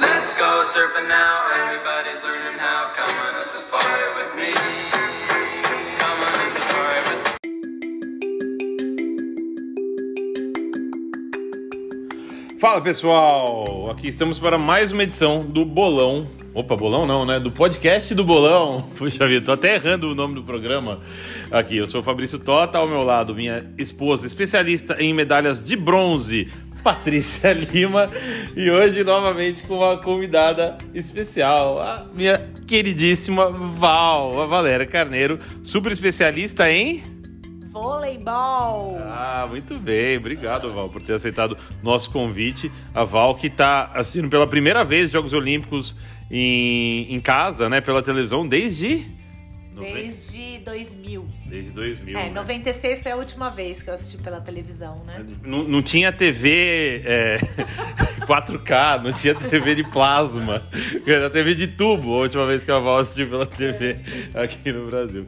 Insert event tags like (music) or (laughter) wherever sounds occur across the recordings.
Let's go surfing now. Everybody's learning how. Come on a safari with me. Come on a safari with Fala pessoal, aqui estamos para mais uma edição do Bolão. Opa, Bolão não, né? Do podcast do Bolão. (laughs) Puxa vida, tô até errando o nome do programa aqui. Eu sou o Fabrício Tota, ao meu lado, minha esposa, especialista em medalhas de bronze, Patrícia (laughs) Lima. E hoje, novamente, com uma convidada especial, a minha queridíssima Val, a Valéria Carneiro, super especialista em. Voleibol! Ah, muito bem. Obrigado, Val, por ter aceitado nosso convite. A Val que está assistindo pela primeira vez Jogos Olímpicos em, em casa, né? Pela televisão, desde... Desde 2000. Desde 2000. É, né? 96 foi a última vez que eu assisti pela televisão, né? Não, não tinha TV é, (laughs) 4K, não tinha TV de plasma. Era TV de tubo, a última vez que a Val assistiu pela TV aqui no Brasil.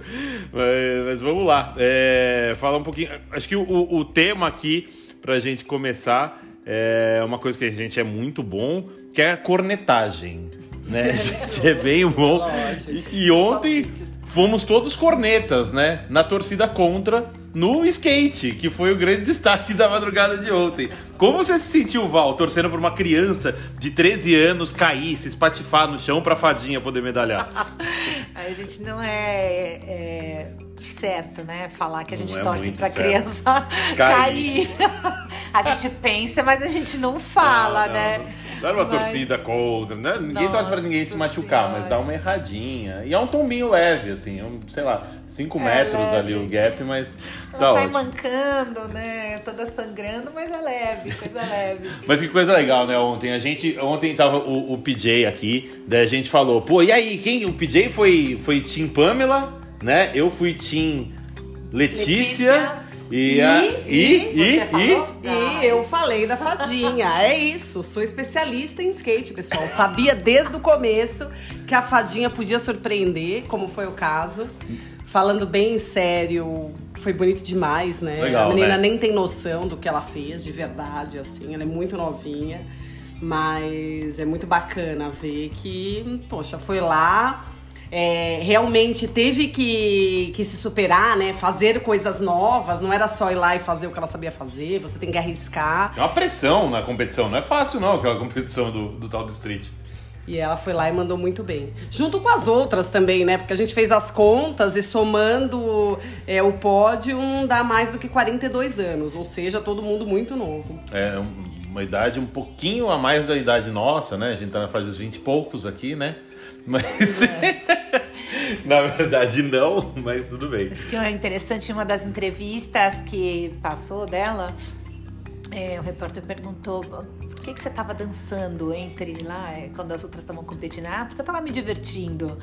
Mas, mas vamos lá. É, falar um pouquinho. Acho que o, o tema aqui, pra gente começar, é uma coisa que a gente é muito bom, que é a cornetagem. Né? A gente é bem bom. E, e ontem fomos todos cornetas, né? Na torcida contra no skate, que foi o grande (laughs) destaque da madrugada de ontem. Como você se sentiu, Val, torcendo por uma criança de 13 anos cair, se espatifar no chão pra fadinha poder medalhar? (laughs) A gente não é, é certo, né? Falar que a gente é torce pra certo. criança Cair. (laughs) cair. a gente pensa, mas a gente não fala, Ah, né? Não, não era uma Mas- torcida contra, né? Ninguém torce pra ninguém se Nossa machucar, mas Senhora. dá uma erradinha. E é um tombinho leve, assim, um, sei lá, 5 É, metros leve. ali o gap, mas Ela tá sai ótimo. mancando, né? Toda sangrando, mas é leve, coisa leve. (laughs) Mas que coisa legal, né? Ontem a gente, ontem tava o, o PJ aqui, daí a gente falou, pô, e aí, quem? O PJ foi foi Team Pamela, né? Eu fui Team Letícia, Letícia. E a E- e e- e, você falou? E eu falei da fadinha. (laughs) É isso, sou especialista em skate, pessoal. Sabia desde o começo que a fadinha podia surpreender, como foi o caso. Falando bem sério, foi bonito demais, né? Legal, a menina né? nem tem noção do que ela fez, de verdade, assim. Ela é muito novinha. Mas é muito bacana ver que, poxa, foi lá, é, realmente teve que, que se superar, né? Fazer coisas novas, não era só ir lá e fazer o que ela sabia fazer, você tem que arriscar. É uma pressão na competição, não é fácil não, aquela competição do, do tal do street. E ela foi lá e mandou muito bem. Junto com as outras também, né? Porque a gente fez as contas e somando é, o pódio dá mais do que 42 anos, ou seja, todo mundo muito novo. É um- uma idade um pouquinho a mais da idade nossa, né? A gente tá na fase dos 20 e poucos aqui, né? Mas na verdade não, mas tudo bem. Acho que é interessante uma das entrevistas que passou dela. É, o repórter perguntou por que, que você estava dançando entre lá, é, quando as outras estavam competindo. Ah, porque eu estava me divertindo.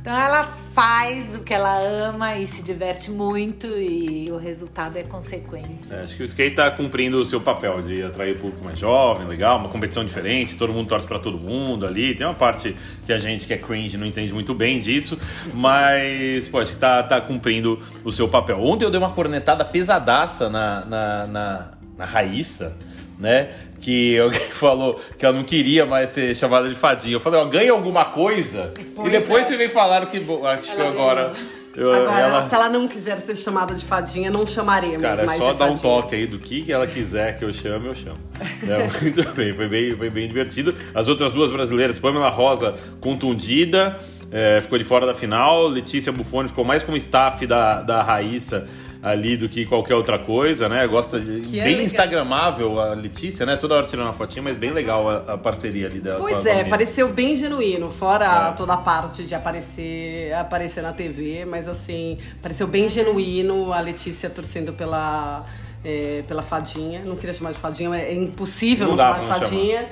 Então ela faz o que ela ama e se diverte muito e o resultado é consequência. É, acho que o skate tá cumprindo o seu papel de atrair o público mais jovem, legal, uma competição diferente, todo mundo torce pra todo mundo ali. Tem uma parte que a gente que é cringe não entende muito bem disso, mas, pô, acho que tá, tá cumprindo o seu papel. Ontem eu dei uma cornetada pesadaça na, na, na, na Raíssa, né? Que alguém (laughs) falou que ela não queria mais ser chamada de fadinha. Eu falei, ó, ganha alguma coisa. Pois e depois é. você vem falar que acho que Ela agora. eu- Agora, ela- se ela não quiser ser chamada de fadinha, não chamaremos Cara, é mais só de dar um fadinha. toque aí do que ela quiser que eu chame, eu chamo. (laughs) É, muito bem, foi bem, foi bem divertido. As outras duas brasileiras, Pamela Rosa contundida, é, ficou de fora da final. Letícia Buffoni ficou mais como staff da, da Raíssa ali do que qualquer outra coisa, né? Gosta de, Que é bem legal. instagramável a Letícia, né? Toda hora tirando uma fotinha, mas bem legal a, a parceria ali dela. Pois é, pareceu bem genuíno, fora É. toda a parte de aparecer, aparecer na TV, mas assim, pareceu bem genuíno a Letícia torcendo pela, é, pela fadinha. Não queria chamar de fadinha, mas é impossível Não não, chamar de fadinha.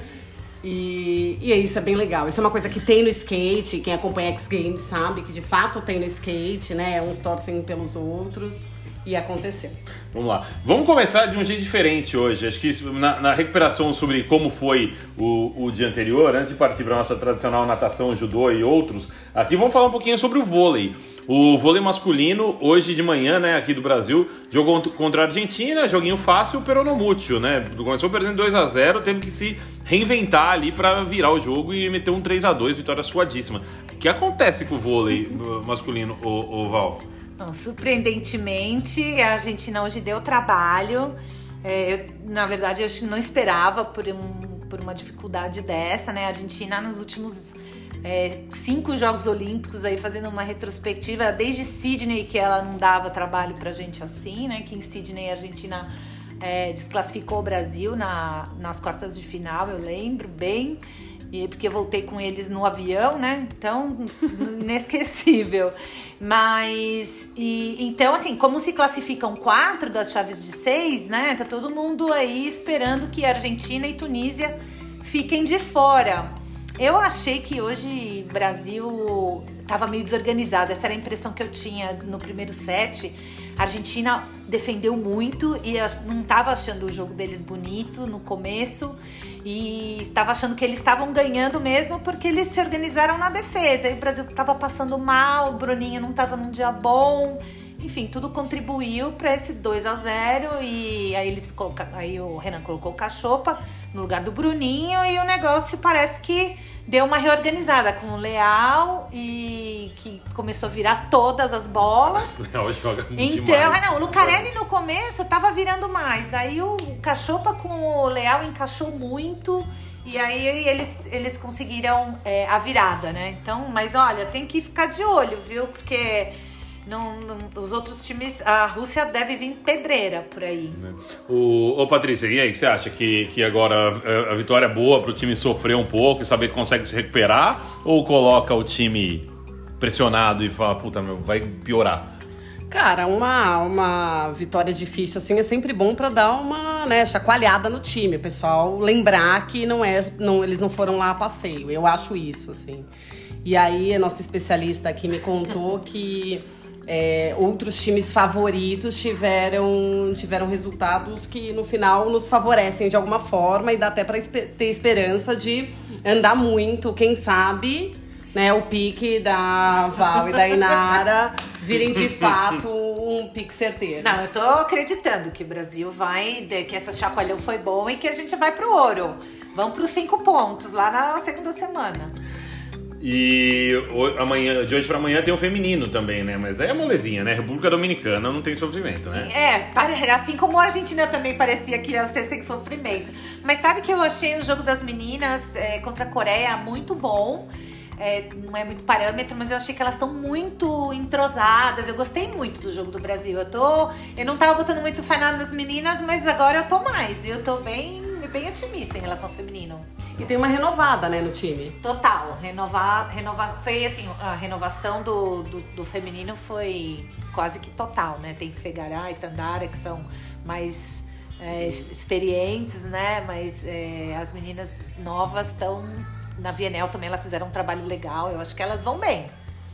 E, e é isso, é bem legal. Isso é uma coisa que tem no skate, quem acompanha X Games sabe que de fato tem no skate, né? Uns torcem pelos outros. E aconteceu. Vamos lá. Vamos começar de um jeito diferente hoje. Acho que isso, na, na recuperação sobre como foi o, o dia anterior, antes de partir para nossa tradicional natação, judô e outros, aqui vamos falar um pouquinho sobre o vôlei. O vôlei masculino, hoje de manhã, né, aqui do Brasil, jogou contra a Argentina, joguinho fácil, pero no mútil, né? Começou perdendo 2 a 0 teve que se reinventar ali para virar o jogo e meter um 3 a 2 vitória suadíssima. O que acontece com o vôlei masculino, o, o Val? Não, surpreendentemente, a Argentina hoje deu trabalho. É, eu, na verdade, eu não esperava por, um, por uma dificuldade dessa, né? A Argentina nos últimos é, cinco Jogos Olímpicos aí fazendo uma retrospectiva desde Sydney que ela não dava trabalho pra gente assim, né? Que em Sydney a Argentina é, desclassificou o Brasil na, nas quartas de final, eu lembro bem. E porque voltei com eles no avião, né? Então, (laughs) inesquecível. Mas, e, então, assim, como se classificam quatro das chaves de seis, né? Tá todo mundo aí esperando que Argentina e Tunísia fiquem de fora. Eu achei que hoje Brasil estava meio desorganizado. Essa era a impressão que eu tinha no primeiro set. A Argentina defendeu muito e não estava achando o jogo deles bonito no começo e estava achando que eles estavam ganhando mesmo porque eles se organizaram na defesa. E o Brasil estava passando mal, o Bruninho não estava num dia bom. Enfim, tudo contribuiu para esse 2 a 0 e aí eles aí o Renan colocou o Cachopa no lugar do Bruninho e o negócio parece que deu uma reorganizada com o Leal e que começou a virar todas as bolas. (laughs) O Leal joga então, demais. Ah, não, o Lucarelli no começo tava virando mais. Daí o Cachopa com o Leal encaixou muito. E aí eles, eles conseguiram é, a virada, né? Então, mas olha, tem que ficar de olho, viu? Porque não, não, os outros times, a Rússia deve vir pedreira por aí. O, ô Patrícia, e aí, o que você acha? Que, que agora a, a vitória é boa para o time sofrer um pouco e saber que consegue se recuperar? Ou coloca o time pressionado e fala, puta, meu, vai piorar? Cara, uma, uma vitória difícil assim é sempre bom para dar uma né, chacoalhada no time. O pessoal lembrar que não é, não, eles não foram lá a passeio. Eu acho isso, assim. E aí, a nossa especialista aqui me contou que é, outros times favoritos tiveram, tiveram resultados que no final nos favorecem de alguma forma e dá até para ter esperança de andar muito, quem sabe, né, o pique da Val e da Inara virem de fato um pique certeiro. Não, eu tô acreditando que o Brasil vai, que essa chacoalhão foi bom e que a gente vai pro ouro. Vamos pros cinco pontos lá na segunda semana. E amanhã, de hoje para amanhã tem o feminino também, né? Mas aí é molezinha, né? República Dominicana não tem sofrimento, né? É, assim como a Argentina também parecia que ia ser sem sofrimento. Mas sabe que eu achei o jogo das meninas é, contra a Coreia muito bom. É, não é muito parâmetro, mas eu achei que elas estão muito entrosadas. Eu gostei muito do jogo do Brasil. Eu tô. Eu não tava botando muito fé nas meninas, mas agora eu tô mais. Eu tô bem bem otimista em relação ao feminino. E tem uma renovada, né, no time. Total. Renovar, renovar, foi assim, a renovação do, do, do feminino foi quase que total, né? Tem Fegará e Tandara, que são mais é, experientes, né? Mas é, as meninas novas estão na Vienel também, elas fizeram um trabalho legal. Eu acho que elas vão bem.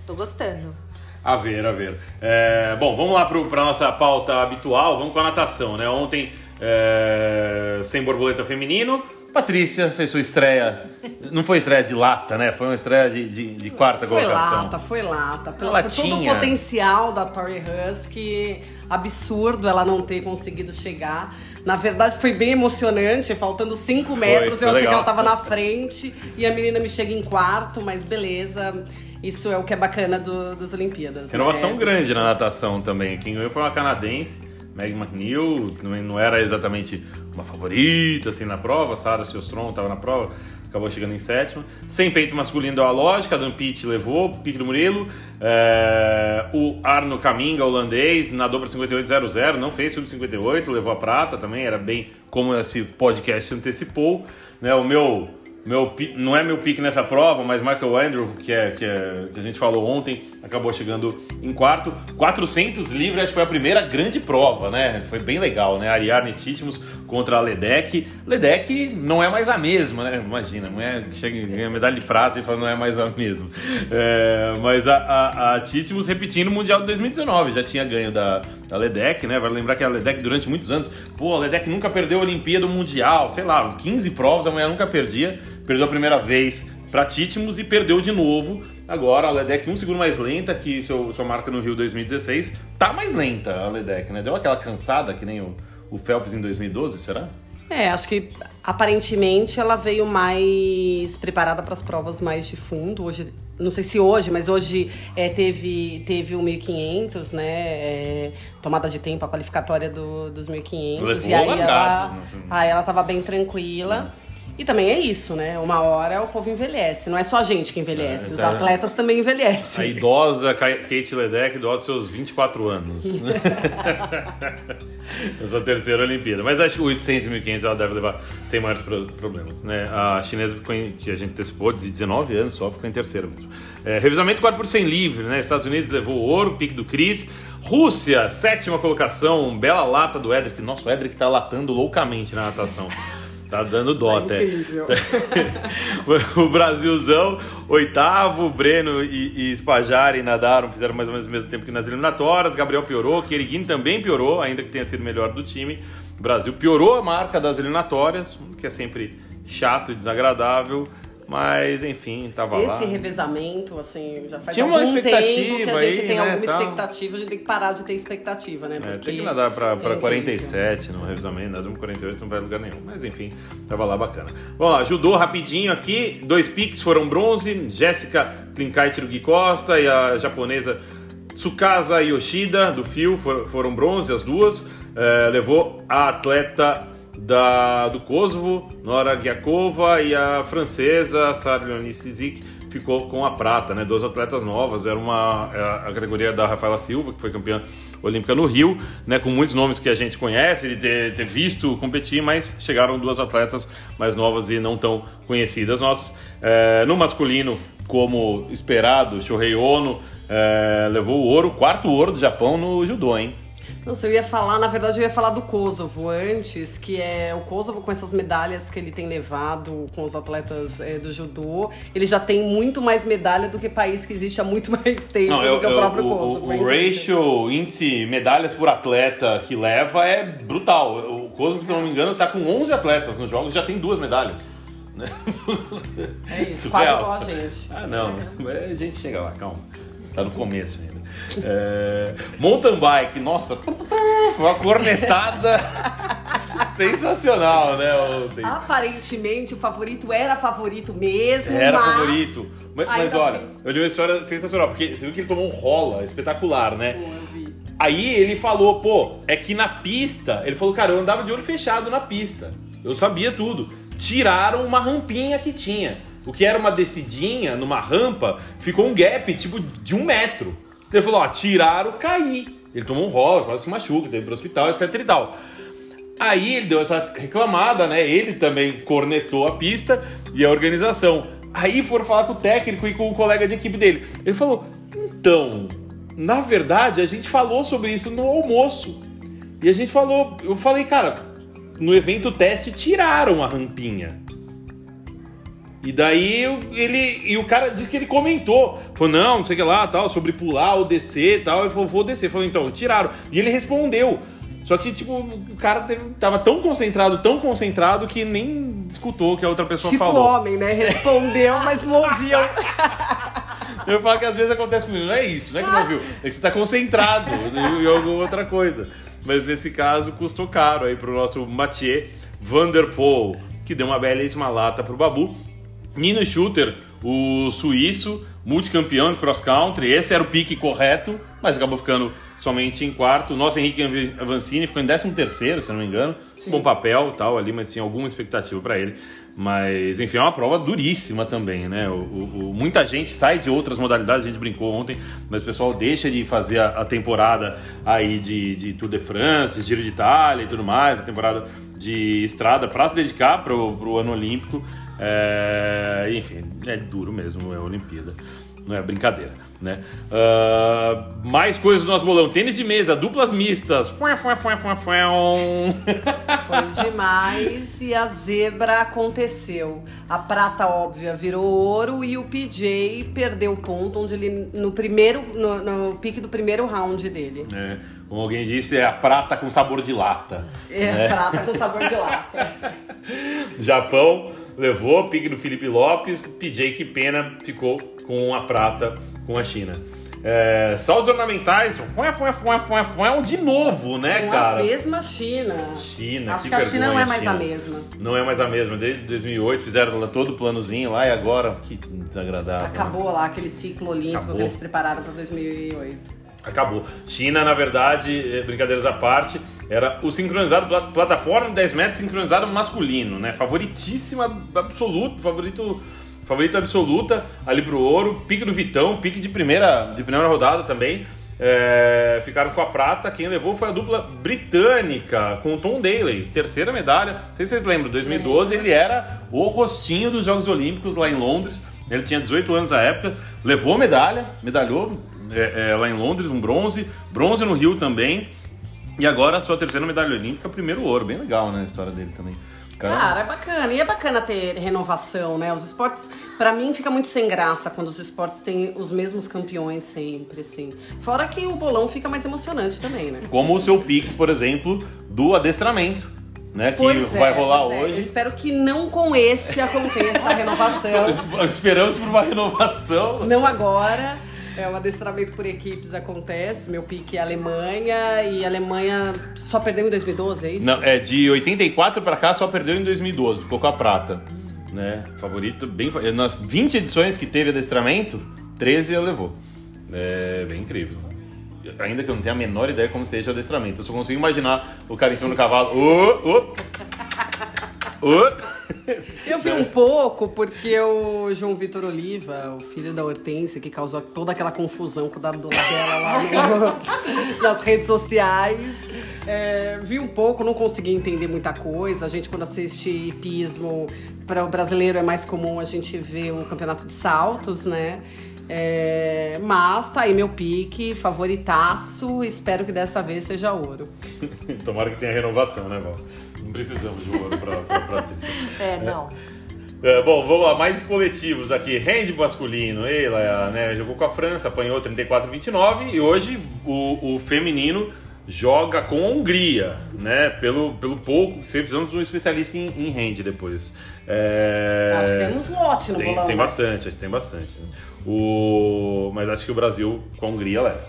Tô gostando. A ver, a ver. É, bom, vamos lá para a nossa pauta habitual. Vamos com a natação, né? Ontem é, sem borboleta feminino. Patrícia fez sua estreia. Não foi estreia de lata, né? Foi uma estreia de, de, de quarta foi colocação. Foi lata, foi lata. Pelo, por todo o potencial da Tori Husky, absurdo ela não ter conseguido chegar. Na verdade, foi bem emocionante. Faltando 5 metros, eu achei legal. que ela tava na frente. E a menina me chega em quarto, mas beleza. Isso é o que é bacana do, das Olimpíadas. Renovação né? grande na natação também. Quem ganhou foi uma canadense. Meg McNeil, que não era exatamente uma favorita assim na prova, Sarah Silstrom estava na prova, acabou chegando em sétima. Sem peito masculino deu a lógica, Adam Pitt levou, pique do Murilo. É, o Arno Caminga, holandês, nadou para 58.00, não fez sub-58, levou a prata também, era bem como esse podcast antecipou. Né, o meu meu, não é meu pique nessa prova, mas Michael Andrew, que, é, que, é, que a gente falou ontem, acabou chegando em quarto. 400 livres, acho que foi a primeira grande prova, né? Foi bem legal, né? Ariarne Titmus contra a Ledec. Ledec não é mais a mesma, né? Imagina, não é, chega ganha medalha de prata e fala não é mais a mesma. É, mas a, a, a Titmus repetindo o Mundial de 2019, já tinha ganho da, da Ledec, né? Vale lembrar que a Ledec durante muitos anos, pô, a Ledec nunca perdeu a Olimpíada Mundial, sei lá, 15 provas, a mulher nunca perdia perdeu a primeira vez para Titmus e perdeu de novo. Agora a Ledec um segundo mais lenta que seu, sua marca no Rio 2016. Tá mais lenta a Ledec, né? Deu aquela cansada que nem o, o Phelps em 2012, será? É, acho que Aparentemente, ela veio mais preparada para as provas mais de fundo. Hoje, não sei se hoje, mas hoje é, teve, teve o 1500, né? É, tomada de tempo, a qualificatória do, dos 1500. Levou e aí largado, ela, né? aí ela tava bem tranquila. E também é isso, né? Uma hora o povo envelhece. Não é só a gente que envelhece, É, os tá. atletas também A envelhecem. idosa Ka- Kate Ledeck, idosa seus 24 anos. (laughs) é sua terceira Olimpíada. Mas acho que o 800 e 1500 ela deve levar sem maiores pro- problemas. Né? A chinesa ficou em, que a gente antecipou, de 19 anos só, ficou em terceiro mesmo. É, revisamento 4 por 100 livre, né? Estados Unidos levou o ouro, pique do Cris. Rússia, sétima colocação, bela lata do Edric. Nossa, o Edric tá latando loucamente na natação. (laughs) Tá dando dó até. incrível. (laughs) o Brasilzão, oitavo, Breno e, e Spajari nadaram, fizeram mais ou menos o mesmo tempo que nas eliminatórias. Gabriel piorou, Queriguin também piorou, ainda que tenha sido melhor do time. O Brasil piorou a marca das eliminatórias, que é sempre chato e desagradável, mas enfim, tava Esse lá. revezamento, assim, já faz Tinha algum tempo que a gente aí, tem né, alguma tal. expectativa, a gente tem que parar de ter expectativa, né? É, Porque tem que nadar pra, pra é incrível. 47 no revisamento, nadando com 48 não vai lugar nenhum. Mas enfim, tava lá bacana. Vamos lá, judô rapidinho aqui. Dois piques foram bronze. Jéssica Klinkait Gui Costa e a japonesa Tsukasa Yoshida do Fio for- foram bronze, as duas. É, levou a atleta da, do Kosovo, Nora Gyakova, e a francesa Sarah Leonie Sizik ficou com a prata, né? Duas atletas novas, era uma é a categoria da Rafaela Silva, que foi campeã olímpica no Rio, né? Com muitos nomes que a gente conhece, de ter, ter visto competir, mas chegaram duas atletas mais novas e não tão conhecidas nossas. É, no masculino, como esperado, Shohei Ono é, levou o ouro, quarto ouro do Japão no judô, hein? Nossa, eu ia falar, na verdade eu ia falar do Kosovo antes, que é o Kosovo com essas medalhas que ele tem levado com os atletas é, do judô, ele já tem muito mais medalha do que país que existe há muito (laughs) mais tempo Não, do eu- que o eu- próprio o, Kosovo. o, é o ratio, índice medalhas por atleta que leva é brutal. O Kosovo, se não me engano, tá com 11 atletas nos jogos, já tem duas medalhas. né? É isso, (laughs) quase Surreal. igual a gente. Ah, não. A gente chega lá, calma. Tá no começo ainda. É, mountain bike, nossa, uma cornetada sensacional, né? Ontem. Aparentemente o favorito era favorito mesmo, Era mas... favorito. Mas, mas olha, assim- eu li uma história sensacional, porque você viu que ele tomou um rola espetacular, né? Pô, eu vi. Aí ele falou, pô, é que na pista, ele falou, cara, eu andava de olho fechado na pista. Eu sabia tudo. Tiraram uma rampinha que tinha. O que era uma descidinha numa rampa, ficou um gap, tipo, de um metro. Ele falou, ó, tiraram, caí. Ele tomou um rola, quase se machuca, teve pro hospital, etc e tal. Aí ele deu essa reclamada, né? Ele também cornetou a pista e a organização. Aí foram falar com o técnico e com o colega de equipe dele. Ele falou: então, na verdade, a gente falou sobre isso no almoço. E a gente falou, eu falei, cara, no evento teste tiraram a rampinha. E daí ele. E o cara disse que ele comentou. Falou, não, não sei o que lá, tal, sobre pular ou descer e tal. Ele falou, vou descer. Falou, então, tiraram. E ele respondeu. Só que, tipo, o cara teve- tava tão concentrado, tão concentrado, que nem escutou o que a outra pessoa Tipo falou. homem, né? Respondeu, mas não ouviu. (laughs) Eu falo que às vezes acontece comigo. Não é isso, não é que não viu. É que você tá concentrado em alguma outra coisa. Mas nesse caso custou caro aí pro nosso Mathieu Van der Poel, que deu uma belíssima lata pro Babu. Nino Schutter, o suíço, multicampeão de cross country, esse era o pique correto, mas acabou ficando somente em quarto. O nosso Henrique Avancini ficou em 13 terceiro, se não me engano. Bom papel tal ali, mas tinha alguma expectativa para ele. Mas, enfim, é uma prova duríssima também, né? O, o- o- muita gente sai de outras modalidades, a gente brincou ontem, mas o pessoal deixa de fazer a, a temporada aí de, de Tour de France, Giro de Itália e tudo mais, a temporada de estrada para se dedicar pro, pro ano olímpico. É, enfim, é duro mesmo, é a Olimpíada. Não é brincadeira, né? Ah, mais coisas do nosso bolão. Tênis de mesa, duplas mistas. Foi demais e a zebra aconteceu. A prata óbvia virou ouro e o PJ perdeu o ponto onde ele no primeiro no, no pique do primeiro round dele. É, como alguém disse, é a prata com sabor de lata. É, né? prata com sabor de lata. (laughs) Japão levou, pique do Felipe Lopes, PJ que pena ficou com a prata com a China. É, só os ornamentais, fué, fué, fué, fué, fué, de novo, né, Com cara? a mesma China. China, Acho que que a China não é mais China. a mesma. Não é mais a mesma. Desde 2008 fizeram lá todo o planozinho lá e agora, que desagradável. né? Acabou lá aquele ciclo olímpico Acabou. que eles prepararam para 2008. Acabou. China, na verdade, eh, brincadeiras à parte, era o sincronizado, pla- plataforma de 10 metros sincronizado masculino, né? Favoritíssima, absoluto, favorito, favorito absoluta ali pro ouro. Pique do Vitão, pique de primeira, de primeira rodada também. É, ficaram com a prata. Quem levou foi a dupla britânica, com o Tom Daley, terceira medalha. Não sei se vocês lembram, 2012 ele era o rostinho dos Jogos Olímpicos lá em Londres. Ele tinha 18 anos na época, levou medalha, medalhou é, é, lá em Londres, um bronze, bronze no Rio também. E agora a sua terceira medalha olímpica, primeiro ouro. Bem legal, né, a história dele também. O cara- Cara, é bacana. E é bacana ter renovação, né? Os esportes, pra mim, fica muito sem graça quando os esportes têm os mesmos campeões sempre, assim. Fora que o bolão fica mais emocionante também, né? Como o seu pique, por exemplo, do adestramento, né? Que Pois é, vai rolar pois é. Eu hoje. espero que não com este aconteça a renovação. (laughs) Esperamos por uma renovação. Não agora. É, o adestramento por equipes acontece. Meu pique é Alemanha. E Alemanha só perdeu em 2012, é isso? Não, é de 84 pra cá só perdeu em 2012, ficou com a prata, né? Favorito bem nas 20 edições que teve adestramento, 13 ela levou. É bem incrível. Ainda que eu não tenha a menor ideia como seja o adestramento, eu só consigo imaginar o cara em cima do cavalo. Ô, ô. (laughs) Eu vi um pouco porque o João Vitor Oliva, o filho da Hortência, que causou toda aquela confusão com o dado dela lá no- (laughs) nas redes sociais, é, vi um pouco, não consegui entender muita coisa. A gente, quando assiste hipismo, para o brasileiro é mais comum a gente ver o campeonato de saltos, né? É, mas tá aí meu pique, favoritaço. Espero que dessa vez seja ouro. (laughs) Tomara que tenha renovação, né, Val? Não precisamos de ouro pra, pra, pra ter. (laughs) É, não. É, bom, vamos lá, mais coletivos aqui. Hand masculino, ela né, jogou com a França, apanhou 34-29 e hoje o, o feminino joga com a Hungria, né? Pelo, pelo pouco sempre precisamos de um especialista em, em hand depois. É... Acho que temos lote no tem, bolão. tem né? bastante, acho que tem bastante. né? O... Mas acho que o Brasil com a Hungria leva.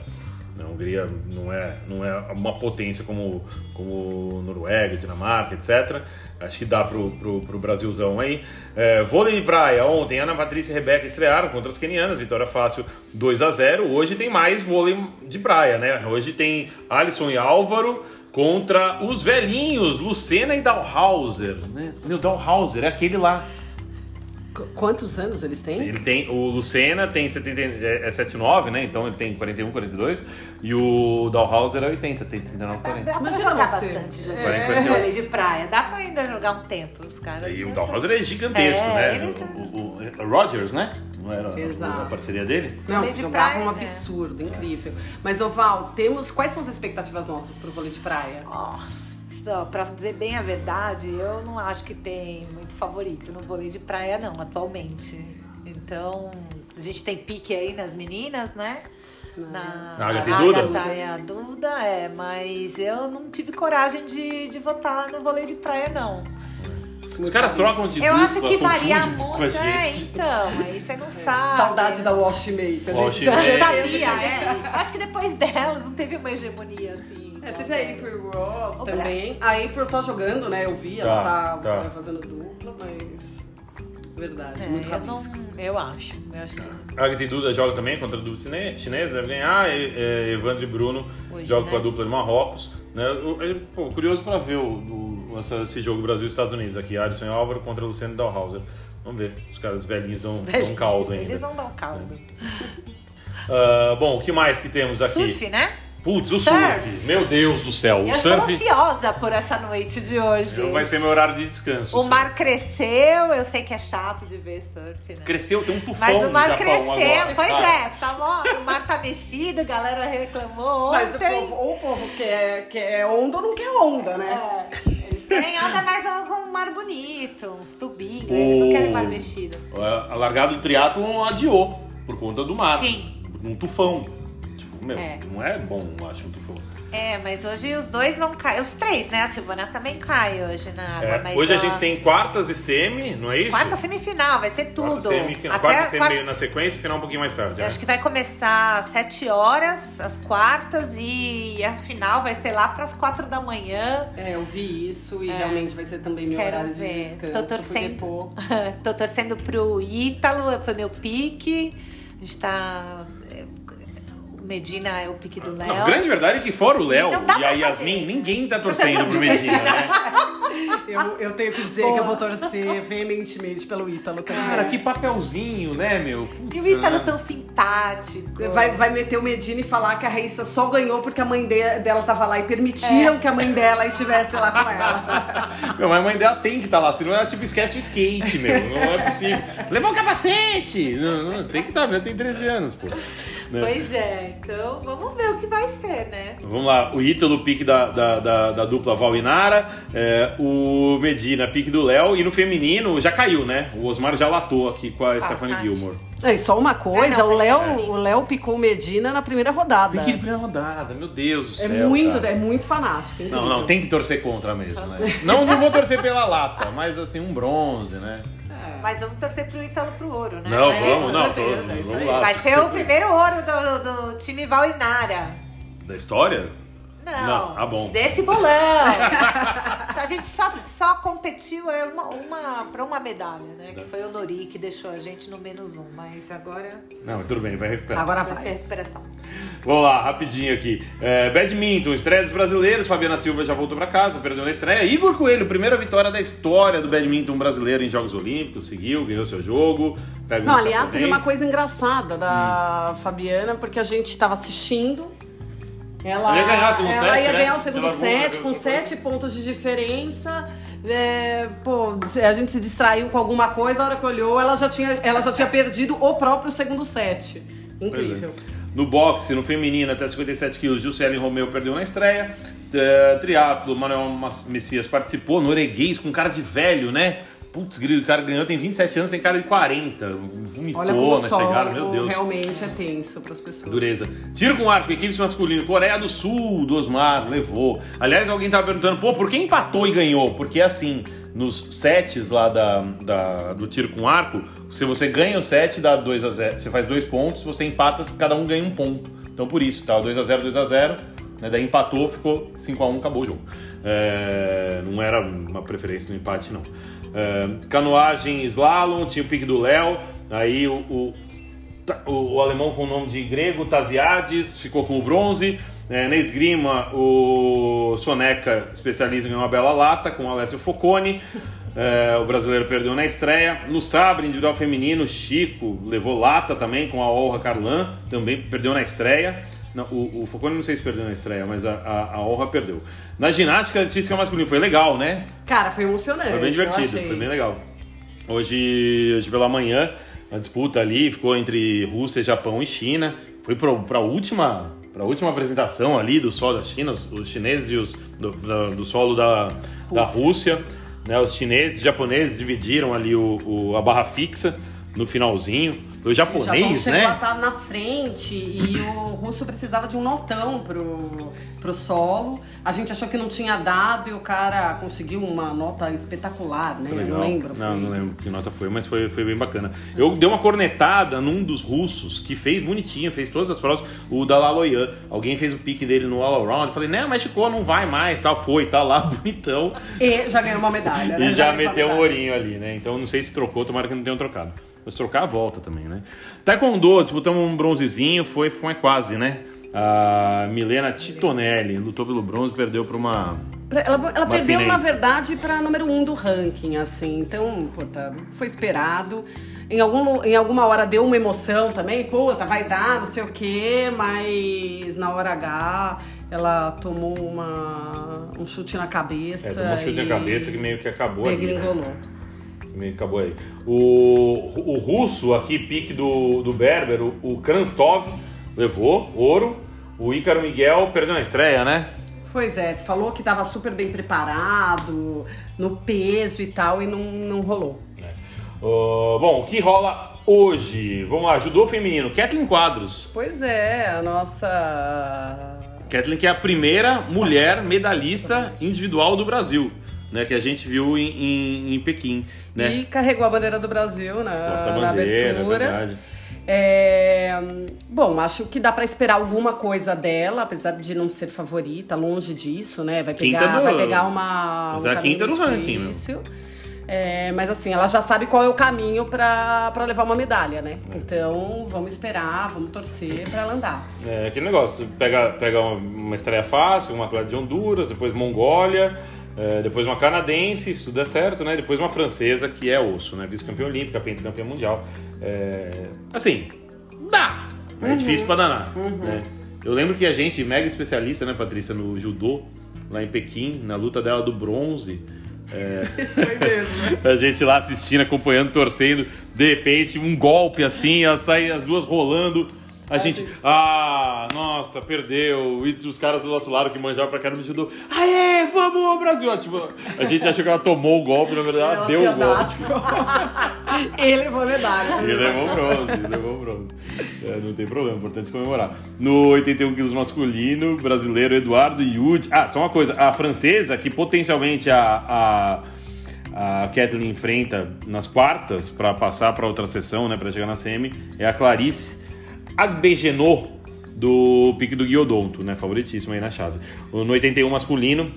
A Hungria não é, não é uma potência como, como Noruega, Dinamarca, etc. Acho que dá pro, pro, pro Brasilzão aí. É, vôlei de praia, ontem Ana Patrícia e Rebeca estrearam contra as quenianas, vitória fácil 2 a 0 Hoje tem mais vôlei de praia, né? Hoje tem Alisson e Álvaro contra os velhinhos, Lucena e Dalhauser. Né? Meu, Dalhauser é aquele lá. Qu- Quantos anos eles têm? Ele tem, o Lucena tem 70, é, é 79, né? Então ele tem 41, 42. E o Dalhauser é 80, tem 39, Dá, 40. dá pra Imagina jogar você. bastante jogo É. de vôlei de praia. Dá pra ainda jogar um tempo, os caras. E o. Dalhauser é gigantesco, É, né? eles- O, o- o Rogers, né? Não era a- Exato. a parceria dele? Não, Vôlei de jogava praia, um é. absurdo, incrível. Mas, Oval, temos. Quais são as expectativas nossas pro vôlei de praia? Ó, só pra dizer bem a verdade, eu não acho que tem favorito no vôlei de praia, não, atualmente. Então, a gente tem pique aí nas meninas, né? Na Na Agatha e Duda? Agatha e a Duda, é, mas eu não tive coragem de, de votar no vôlei de praia, não. Os caras trocam de eu dupla, acho que varia a muito, é, gente. então, aí você não sabe. Saudade da Washmaker. Wash Já sabia, é. Acho que depois delas não teve uma hegemonia assim. É, teve a. April Ross também. A April tá jogando, né? Eu vi, ela Tá, tá, tá. fazendo dupla. Verdade, É, muito eu, não, rabisco. eu acho. Eu acho que. A Agatha e Duda joga também contra a dupla chinesa, deve ganhar. E, é, Evandro e Bruno Hoje, jogam né? com a dupla de Marrocos. Né? Eu- eu- pô, curioso para ver o, o- essa- esse jogo Brasil e Estados Unidos aqui. Alisson e Álvaro contra Luciano Dalhauser. Vamos ver. Os caras velhinhos dão, dão um caldo ainda. Eles vão dar um caldo. Ah, bom, o que mais que temos aqui? Surf, né? Putz, o Surf. surf. Meu Deus do céu. O Eu tô surf ansiosa por essa noite de hoje. vai ser meu horário de descanso. O mar cresceu, eu sei que é chato de ver surf, né? Cresceu, tem um tufão Mas o mar cresceu, agora. pois Ah, é, tá bom, o mar tá mexido, a galera reclamou Mas o ontem. povo, ou o povo quer, quer onda ou não quer onda, né? É, eles querem onda mais com um mar bonito, uns tubinhos, eles não querem mar mexido. A largada do triatlon adiou por conta do mar. Sim. Um tufão. Meu, É. não é bom, acho, o Tufão. É, mas hoje os dois vão cair. Os três, né? A Silvana também cai hoje na água. É, mas hoje a ó, gente tem quartas e semi, não é isso? Quarta semifinal, vai ser tudo. Quarta, semifinal. Até quarta e semi meio na sequência e final um pouquinho mais tarde. Eu né? acho que vai começar às 7 horas, as quartas, e a final vai ser lá para as 4 da manhã. É, eu vi isso e É. realmente vai ser também meu Quero horário de ver. descanso. Tô porque, torcendo. (laughs) Tô torcendo pro Ítalo, foi meu pique. A gente tá. Medina é o pique do Léo. Não, grande verdade é que fora o Léo e a saber. Yasmin, ninguém tá torcendo pro Medina, né? (laughs) eu, eu tenho que dizer que eu vou torcer veementemente pelo Ítalo também. Cara, que papelzinho, né, meu? E Putz, o Ítalo né? tão simpático. Vai, vai meter o Medina e falar que a Raíssa só ganhou porque a mãe de- dela tava lá e permitiram É. que a mãe dela estivesse lá com ela. (laughs) Meu, mas a mãe dela tem que estar lá, senão ela tipo esquece o skate, meu. Não é possível. Levou o capacete! Não, não, tem que estar, já tem 13 anos, pô. Né? Pois é, então vamos ver o que vai ser, né? Vamos lá, o Ítalo, pique da, da, da, da dupla Val e Nara, é, o Medina, pique do Léo, e no feminino já caiu, né? O Osmar já latou aqui com a Stephanie Tati. Gilmore. É, e só uma coisa, Ah, não, o mas Léo o Léo picou o Medina na primeira rodada. Pique de primeira rodada, meu Deus do É céu. muito, cara. é muito fanático. Não, incrível. não, tem que torcer contra mesmo, né? (laughs) Não, não vou torcer pela lata, mas assim, um bronze, né? É. Mas vamos torcer pro Ítalo pro ouro, né? Não, Vai- vamos, com não, certeza, tô- é vamos lá. Vai ser o primeiro ouro do, do time Valinara. Da história? Não, Não, ah, bom. desse bolão. (laughs) a gente só, só competiu é uma, uma, pra uma medalha, né? Que foi o Nori que deixou a gente no menos um. Mas agora Não, tudo bem, vai recuperar. Agora vai vai. ser recuperação. Vamos lá, rapidinho aqui. É, badminton, estreia dos brasileiros. Fabiana Silva já voltou pra casa, perdeu na estreia. Igor Coelho, primeira vitória da história do badminton brasileiro em Jogos Olímpicos. Seguiu, ganhou seu jogo. Pega Não, aliás, teve uma coisa engraçada da Fabiana, porque a gente tava assistindo. Ela, Ela ia ganhar o segundo ela set, ia né? ganhar o segundo Ela set ganhou com sete pontos de diferença. É, pô, a gente se distraiu com alguma coisa, a hora que olhou, ela já tinha, ela já tinha perdido o próprio segundo set. Incrível. É. No boxe, no feminino, até 57 quilos, Juscelin Romeu perdeu na estreia. É, triatlo, Manuel Messias participou. Norueguês com cara de velho, né? Putz, grilo, o cara ganhou, tem 27 anos, tem cara de 40. Vomitou na chegada, meu Deus. realmente é tenso para as pessoas. Dureza. Tiro com arco, equipes masculino. Coreia do Sul, do Osmar, levou. Aliás, alguém tava perguntando, pô, por que empatou e ganhou? Porque assim, nos sets lá da, da- do tiro com arco, se você ganha o set, dá 2 a 0 Você faz dois pontos, você empata, cada um ganha um ponto. Então por isso, tá? 2 a 0 2 a 0 né? Daí empatou, ficou 5 a 1 acabou o jogo. É, não era uma preferência no empate, não. Canoagem slalom, tinha o pique do Léo. Aí o- o o, o alemão com o nome de grego, Taziades, ficou com o bronze. É, na esgrima, o Soneca, especialista em uma bela lata, com o Alessio Focone. É, o brasileiro perdeu na estreia. No sabre individual feminino, Chico levou lata também com a Olra Carlan, também perdeu na estreia. Não, o, o Focone não sei se perdeu na estreia, mas a, a, a Olra perdeu. Na ginástica artística masculina foi legal, né? Cara, foi emocionante. Foi bem divertido, foi bem legal. Hoje, hoje pela manhã, a disputa ali ficou entre Rússia, Japão e China. Foi para a última, pra última apresentação ali do solo da China, os, os chineses e os do, da- do solo da, da Rússia. Né, os chineses e japoneses dividiram ali o, o- a barra fixa no finalzinho. Foi o O Japão japonês, a né? estar na frente e o russo precisava de um notão pro, pro solo. A gente achou que não tinha dado e o cara conseguiu uma nota espetacular, né? Legal. não lembro. Não, foi- não lembro que nota foi, mas foi, foi bem bacana. Eu dei uma cornetada num dos russos que fez bonitinho, fez todas as provas, o Dalaloyan. Alguém fez o pique dele no all around. Eu falei, né, mas ficou, não vai mais, tal. Foi, tá lá, (laughs) bonitão. E já ganhou uma medalha, né? E já uma meteu um ourinho ali, né? Então não sei se trocou, tomara que não tenham trocado. Mas trocar, volta também, né? Taekwondo, disputamos um bronzezinho, foi, foi quase, né? A Milena Titonelli lutou pelo bronze, perdeu para uma. Ela, ela perdeu, Marfinense. na verdade, para número um do ranking, assim. Então, puta, foi esperado. Em, algum, em alguma hora deu uma emoção também, puta, vai dar, não sei o quê, mas na hora H ela tomou uma, um chute na cabeça. É, tomou um chute na cabeça que meio que acabou ali. né? Meio que acabou aí. O, o russo aqui, pique do, do Berber, o, o Kranstov levou ouro. O Ícaro Miguel perdeu na estreia, né? Pois é, falou que tava super bem preparado, no peso e tal, e não, não rolou. É. Ô, bom, o que rola hoje. Vamos lá, judô feminino. Kathleen Quadros. Pois é, a nossa. Kathleen que é a primeira mulher medalhista individual do Brasil. Né, que a gente viu em, em, em Pequim, né? E carregou a bandeira do Brasil na, na abertura. É, Bom, acho que dá pra esperar alguma coisa dela, apesar de não ser favorita, longe disso, né? Vai pegar, do- vai pegar uma. Mas um é a quinta do ranking, difícil. É, mas assim, ela já sabe qual é o caminho pra pra levar uma medalha, né? Então, vamos esperar, vamos torcer pra ela andar. É aquele negócio, tu pega, pega uma, uma estreia fácil, uma atleta de Honduras, depois Mongólia, é, depois uma canadense, se tudo der certo, né? Depois uma francesa, que é osso, né? Vice-campeã olímpica, pentacampeã mundial. É, assim, dá! Mas é difícil pra danar, né? Eu lembro que a gente, mega especialista, né, Patrícia, no judô, lá em Pequim, na luta dela do bronze, (laughs) Foi mesmo. a gente lá assistindo, acompanhando, torcendo. De repente, um golpe assim, elas saem as duas rolando. A gente, ah, nossa, perdeu. E os caras do nosso lado que manjavam pra caramba judô, aê, vamos, Brasil! Tipo, a gente achou que ela tomou o golpe, na verdade, ela, deu o golpe. (laughs) Ele levou a medalha. E levou bronze, levou bronze. É, não tem problema, importante comemorar. No 81 quilos masculino, brasileiro Eduardo Yud. Ah, só uma coisa, a francesa, que potencialmente a, a, a Kathleen enfrenta nas quartas para passar para outra sessão, né, para chegar na semi, é a Clarice Agbegenot do pique do Guiodonto, né, favoritíssimo aí na chave. No 81 masculino,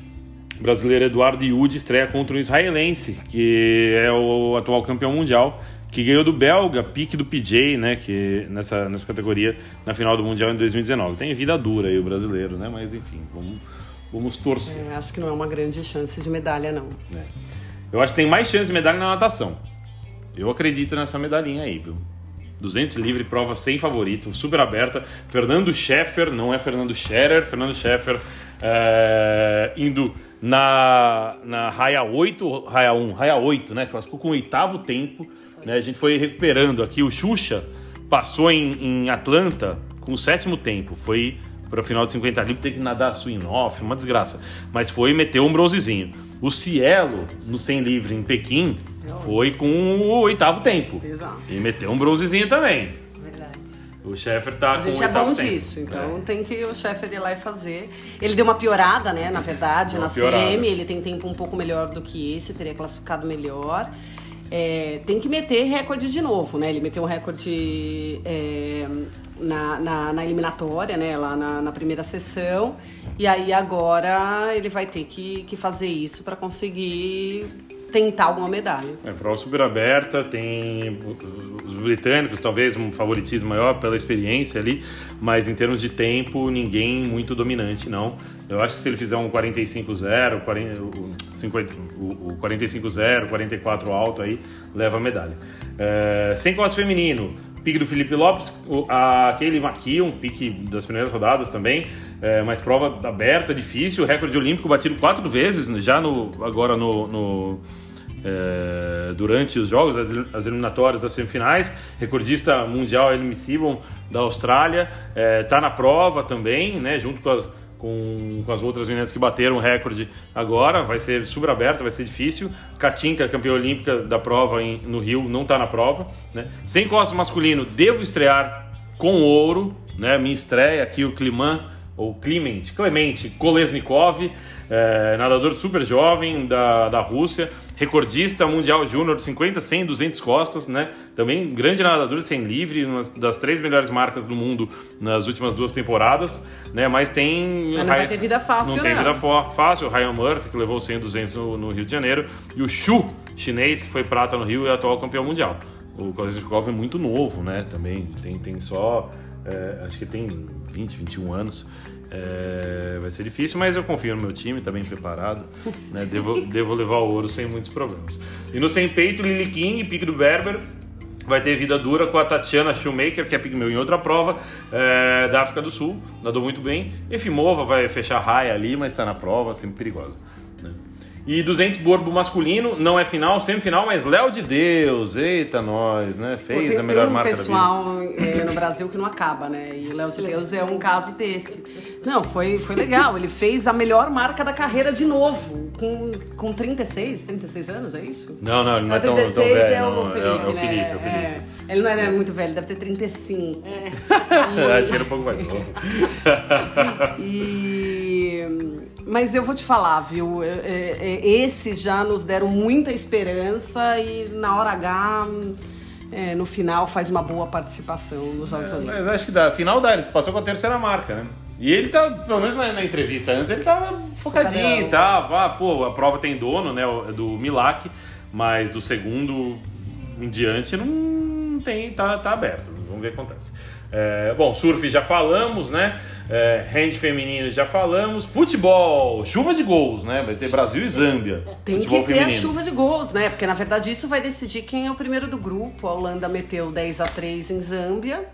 o brasileiro Eduardo Yud estreia contra um israelense, que é o atual campeão mundial, que ganhou do belga, pique do PJ, né, que nessa, nessa categoria, na final do Mundial em 2019. Tem vida dura aí o brasileiro, né, mas enfim, vamos, vamos torcer. É, acho que não é uma grande chance de medalha, não. né. Eu acho que tem mais chance de medalha na natação. Eu acredito nessa medalhinha aí, viu? 200 livre, prova sem favorito, super aberta. Fernando Scheffer, não é Fernando Scherer, Fernando Scheffer é, indo na, na raia 8, raia 1, raia 8, né? Classificou com o oitavo tempo. Né? A gente foi recuperando aqui. O Xuxa passou em, em Atlanta com o sétimo tempo. Foi para o final de 50 livre, teve que nadar swing off, uma desgraça. Mas foi meteu um bronzezinho. O Cielo, no 100 livre em Pequim, foi com o oitavo tempo. Exato. E meteu um bronzezinho também. Verdade. O Scheffer tá A com gente o é bom tempo. disso, então É. tem que o chefe ir lá e fazer. Ele deu uma piorada, né, na verdade, uma na piorada. semi, ele tem tempo um pouco melhor do que esse, teria classificado melhor. É, tem que meter recorde de novo, né? Ele meteu um recorde é, na, na, na eliminatória, né? Lá na, na primeira sessão. E aí agora ele vai ter que, que fazer isso para conseguir tentar alguma medalha. É, prova super aberta, tem os britânicos, talvez um favoritismo maior pela experiência ali, mas em termos de tempo, ninguém muito dominante, não. Eu acho que se ele fizer um 45-0, 40 o 50 o o 45-0, 44 alto aí, leva a medalha. É, sem classe feminino, pique do Felipe Lopes, a Kaylee McKeown, pique das primeiras rodadas também, é, mas prova aberta, difícil, recorde olímpico batido quatro vezes, já no, agora no- no é, durante os jogos, as- as eliminatórias, as semifinais. Recordista mundial Elmi Sibon da Austrália, está na prova também, né, junto com as, com, com as outras meninas que bateram o recorde agora. Vai ser super aberto, vai ser difícil. Katinka, campeã olímpica da prova em- no Rio, não está na prova. Né. Sem costas masculino, devo estrear com ouro, né, minha estreia aqui, o Kliman ou Clement, Clemente Kolesnikov, é, nadador super jovem da, da Rússia, recordista mundial júnior de 50, 100, 200 costas, né? Também grande nadador 100 livre, uma das três melhores marcas do mundo nas últimas duas temporadas, né? Mas tem... Mas não vai ter vida fácil, Não tem não. vida fácil. O Ryan Murphy, que levou 100, 200 no, no Rio de Janeiro, e o Shu, chinês, que foi prata no Rio e é atual campeão mundial. O Kolesnikov é muito novo, né? Também tem, tem só... é, acho que tem 20, 21 anos. É, vai ser difícil, mas eu confio no meu time, tá bem preparado. Né? Devo, devo levar o ouro sem muitos problemas. E no sem peito, Lily King, pique do Berber. Vai ter vida dura com a Tatiana Shoemaker, que é pigmeu em outra prova, é, da África do Sul. Nadou muito bem. Efimova vai fechar a raia ali, mas tá na prova, sempre perigosa. né? E 200 borbo masculino, não é final, semifinal, mas Léo de Deus, eita nós, né? Fez tem, a melhor tem um marca da vida. pessoal é, no Brasil que não acaba, né? E o Léo de Deus é um caso desse. Não, foi, foi legal. Ele fez a melhor marca da carreira de novo, com, com 36, 36 anos, é isso? Não, não, ele não é tão, tão 36 velho. é o não, Felipe, é, o né? Felipe, é o Felipe. É. Ele não é muito velho, deve ter 35. Acho que era um pouco mais novo. (laughs) E... Mas eu vou te falar, viu? é, é, é, Esses já nos deram muita esperança e na hora H, é, no final, faz uma boa participação nos Jogos Olímpicos. Mas acho que da final dá, ele passou com a terceira marca, né? E ele tá, pelo menos na, na entrevista antes, ele tava focadinho e tal. Ah, pô, a prova tem dono, né? Do Milak, mas do segundo em diante não tem, tá, tá aberto. Vamos ver o que acontece. É, bom, surf já falamos, né? É, hand feminino já falamos. Futebol, chuva de gols, né? Vai ter Brasil e Zâmbia. Tem que ter a feminino. chuva de gols, né? Porque na verdade isso vai decidir quem é o primeiro do grupo. A Holanda meteu 10 a 3 em Zâmbia.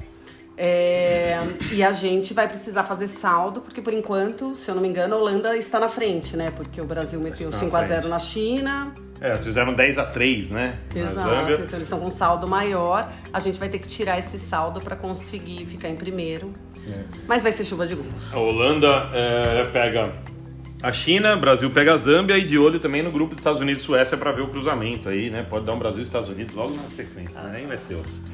É, e a gente vai precisar fazer saldo, porque por enquanto, se eu não me engano, a Holanda está na frente, né? Porque o Brasil meteu Está na 5 a 0 frente. na China. É, eles fizeram 10 a 3 né? Exato. Então eles estão com um saldo maior. A gente vai ter que tirar esse saldo para conseguir ficar em primeiro. É. Mas vai ser chuva de gols. A Holanda é, pega a China, Brasil pega a Zâmbia e de olho também no grupo dos Estados Unidos e Suécia para ver o cruzamento aí, né? Pode dar um Brasil e Estados Unidos logo na sequência, né? Nem vai ser osso.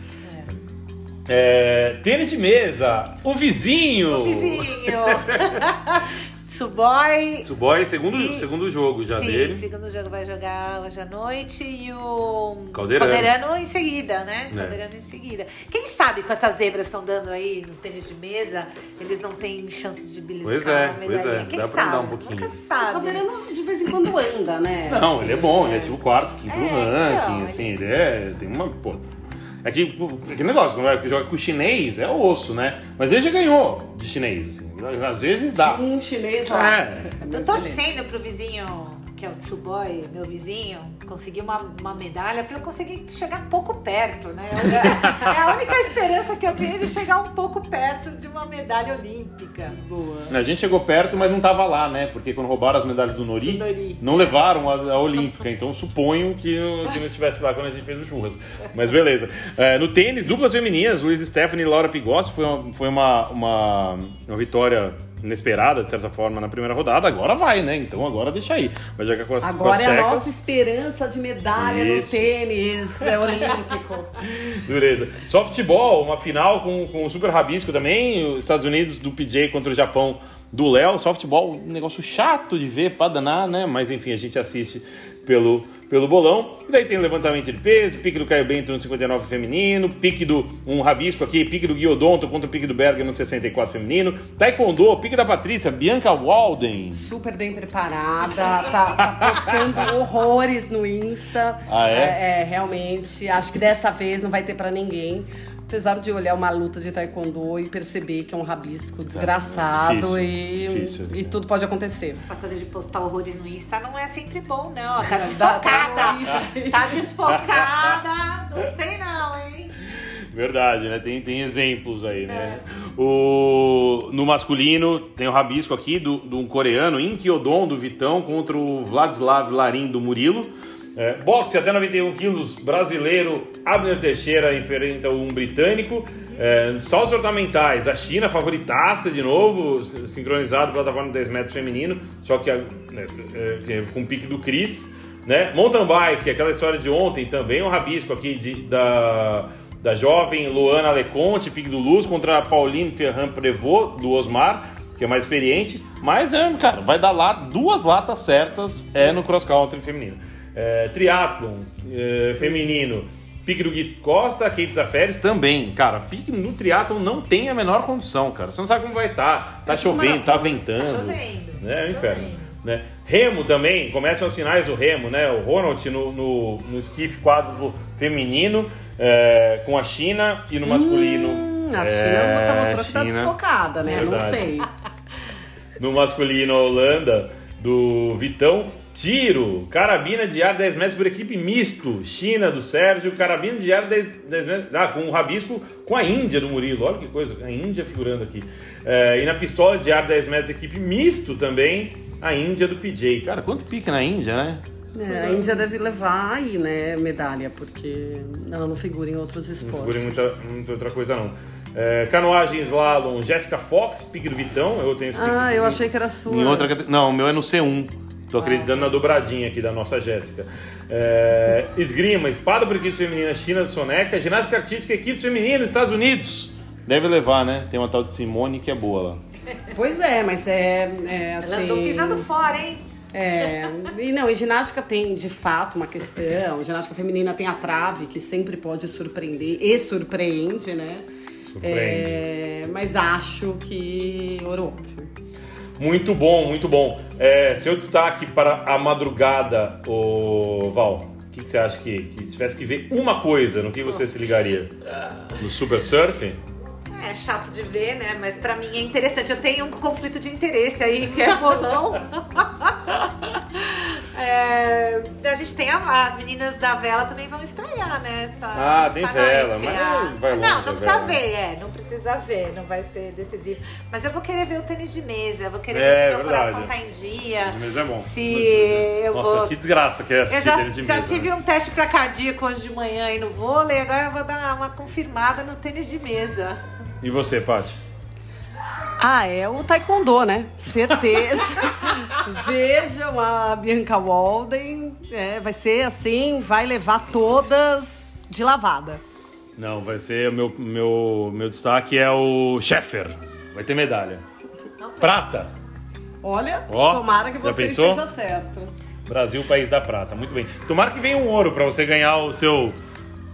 É, tênis de mesa, o vizinho. Vizinho! (laughs) Suboy. Suboy, segundo, E- segundo jogo já Sim, dele. segundo jogo vai jogar hoje à noite e o Calderano. em seguida, né? É. Calderano em seguida. Quem sabe com essas zebras estão dando aí no tênis de mesa, eles não têm chance de beliscar Pois é, uma pois é, Quem dá pra sabe? andar um pouquinho. Nunca O sabe. Caldeirano de vez em quando anda, né? Não, Assim, ele é bom, ele é tipo o quarto, quinto É, então, ranking, assim, ele é. Tem uma. Pô. É que, é que negócio, quando vai- joga com o chinês, é osso, né? Mas ele já ganhou de chinês, assim. Às vezes dá. Um chinês lá. É. Eu tô torcendo pro vizinho, que é o Tsuboy, meu vizinho, conseguir uma, uma medalha pra eu conseguir chegar um pouco perto, né? É a única esperança que eu tenho de chegar um pouco perto de uma medalha olímpica. Boa. A gente chegou perto, mas não tava lá, né? Porque quando roubaram as medalhas do Nori, Do Nori. não levaram a, a Olímpica. Então suponho que, não- que não estivesse lá quando a gente fez o churras. Mas beleza. É, no tênis, duplas femininas, Luiz Stephanie e Laura Pigossi, foi, uma, foi uma, uma, uma vitória inesperada, de certa forma, na primeira rodada. Agora vai, né? Então agora deixa aí. Mas já que as, com Agora é a nossa esperança de medalha Isso. no tênis é olímpico. (laughs) Dureza. Softball, uma final com, com o Super Rabisco também. Os Estados Unidos do PJ contra o Japão do Léo. Softball, um negócio chato de ver pra danar, né? Mas enfim, a gente assiste pelo, pelo bolão. E daí tem levantamento de peso, pique do Caio Bento no 59 feminino, pique do um rabisco aqui, pique do Guiodonto contra o pique do Berger no 64 feminino. Taekwondo, pique da Patrícia, Bianca Walden. Super bem preparada, tá, tá postando (laughs) horrores no Insta. Ah, é? é? realmente. Acho que dessa vez não vai ter pra ninguém. Apesar de olhar uma luta de taekwondo e perceber que é um rabisco desgraçado difícil, e, difícil. e tudo pode acontecer. Essa coisa de postar horrores no Insta não é sempre bom, não. Tá (laughs) desfocada. Tá desfocada. Não sei não, hein? Verdade, né? Tem, tem exemplos aí, né? O, no masculino, tem o rabisco aqui do, do um coreano, Inkyodon, do Vitão, contra o Vladislav Larim, do Murilo. É, boxe até 91 quilos, brasileiro Abner Teixeira enfrenta um britânico. É, saltos ornamentais, a China favoritaça de novo, sincronizado, plataforma de 10 metros feminino, só que, né, é, é com o pique do Cris. Né? Mountain bike, aquela história de ontem também, um rabisco aqui de, da, da jovem Luana Leconte, pique do Luz, contra a Pauline Ferran Prevot, do Osmar, que é mais experiente. Mas, é, cara, vai dar lá duas latas certas é no cross country feminino. É, triatlon é, feminino, pique do Gui Costa, Kate Zaferes também. Cara, pique no triatlon não tem a menor condição, cara. Você não sabe como vai estar. Tá chovendo, tá ventando. Tá chovendo. Né? É um Tá inferno. Né? Remo também, começam as finais do Remo, né? O Ronald no, no, no esquife quadro feminino, é, com a China e no masculino. Hum, a China é, tá mostrando que tá China. desfocada, né? Não Verdade. sei. (laughs) No masculino, a Holanda, do Vitão. Tiro, carabina de ar 10 metros por equipe misto. China do Sérgio, carabina de ar 10, 10 metros. Ah, com um rabisco com a Índia do Murilo. Olha que coisa, a Índia figurando aqui. É, e na pistola de ar 10 metros, equipe misto também, a Índia do PJ. Cara, quanto pica na Índia, né? É, a Índia deve levar aí, né, medalha, porque ela não figura em outros Não esportes. figura em muita, muita outra coisa, não. É, canoagem slalom, Jéssica Fox, Pique do Vitão. Eu tenho esse pique Ah, eu achei que era sua. Em outra Não, o meu é no C1. Tô acreditando na dobradinha aqui da nossa Jéssica. É, esgrima, espada por equipes femininas, China, Soneca, ginástica artística, equipes femininas, Estados Unidos. Deve levar, né? Tem uma tal de Simone que é boa lá. Pois é, mas é, é Ela assim... andou pisando fora, hein? É, e não, e ginástica tem de fato uma questão. Ginástica feminina tem a trave, que sempre pode surpreender e surpreende, né? Surpreende. É, mas acho que ouro óbvio. Muito bom, muito bom. É, seu destaque para a madrugada, o Val. O que, que você acha que, que se tivesse que ver uma coisa, no que você se ligaria? No Super Surf? É chato de ver, né? Mas pra mim é interessante. Eu tenho um conflito de interesse aí, que é bolão. (laughs) É, a gente tem a- as meninas da vela também vão estrear, né? Essa, Ah, tem essa vela, noite. mas Ah, vai longe Não, não precisa vela. ver, é. Não precisa ver, não vai ser decisivo. Mas eu vou querer ver o tênis de mesa, eu vou querer É, ver se meu verdade. coração tá em dia. Mas é bom. Se eu Nossa, vou. que desgraça que é Eu assistir já, tênis de já mesa, tive né? um teste pra cardíaco hoje de manhã aí no vôlei, agora eu vou dar uma confirmada no tênis de mesa. E você, Paty? Ah, é o taekwondo, né? Certeza. (laughs) Vejam a Bianca Walden. É, vai ser assim, vai levar todas de lavada. Não, vai ser o meu, meu, meu destaque é o Sheffer. Vai ter medalha. Prata. Olha, Ó, tomara que você esteja certo. Brasil, país da prata. Muito bem. Tomara que venha um ouro pra você ganhar o seu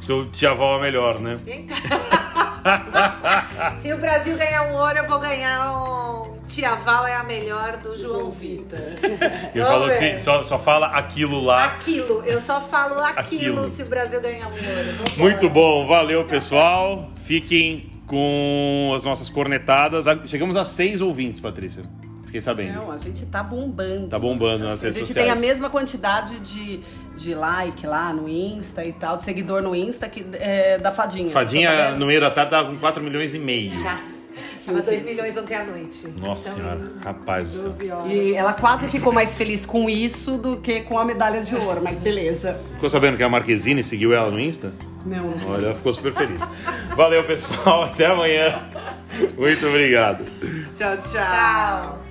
seu tchaval é melhor, né? Então... (laughs) (laughs) Se o Brasil ganhar um ouro, eu vou ganhar um Tia Val é a melhor do João Vitor. (laughs) Ele falou que se- só, só fala aquilo lá. Aquilo, eu só falo (laughs) aquilo, Aquilo. se o Brasil ganhar um ouro. Muito bom, valeu pessoal. Fiquem com as nossas cornetadas. Chegamos a seis ouvintes, Patrícia. Fiquei sabendo. Não, a gente tá bombando. Tá bombando nas Assim, a redes gente sociais. tem a mesma quantidade de, de like lá no Insta e tal, de seguidor no Insta que é, da Fadinha. Fadinha, Tá no meio da tarde, tava com 4 milhões e meio. Já. Tava 2 milhões ontem à noite. Nossa Então, senhora, rapaz do céu. 12 horas. E ela quase ficou mais feliz com isso do que com a medalha de ouro, mas beleza. Ficou sabendo que a Marquezine seguiu ela no Insta? Não. Olha, ela ficou super feliz. Valeu, pessoal. Até amanhã. Muito obrigado. Tchau, tchau. Tchau.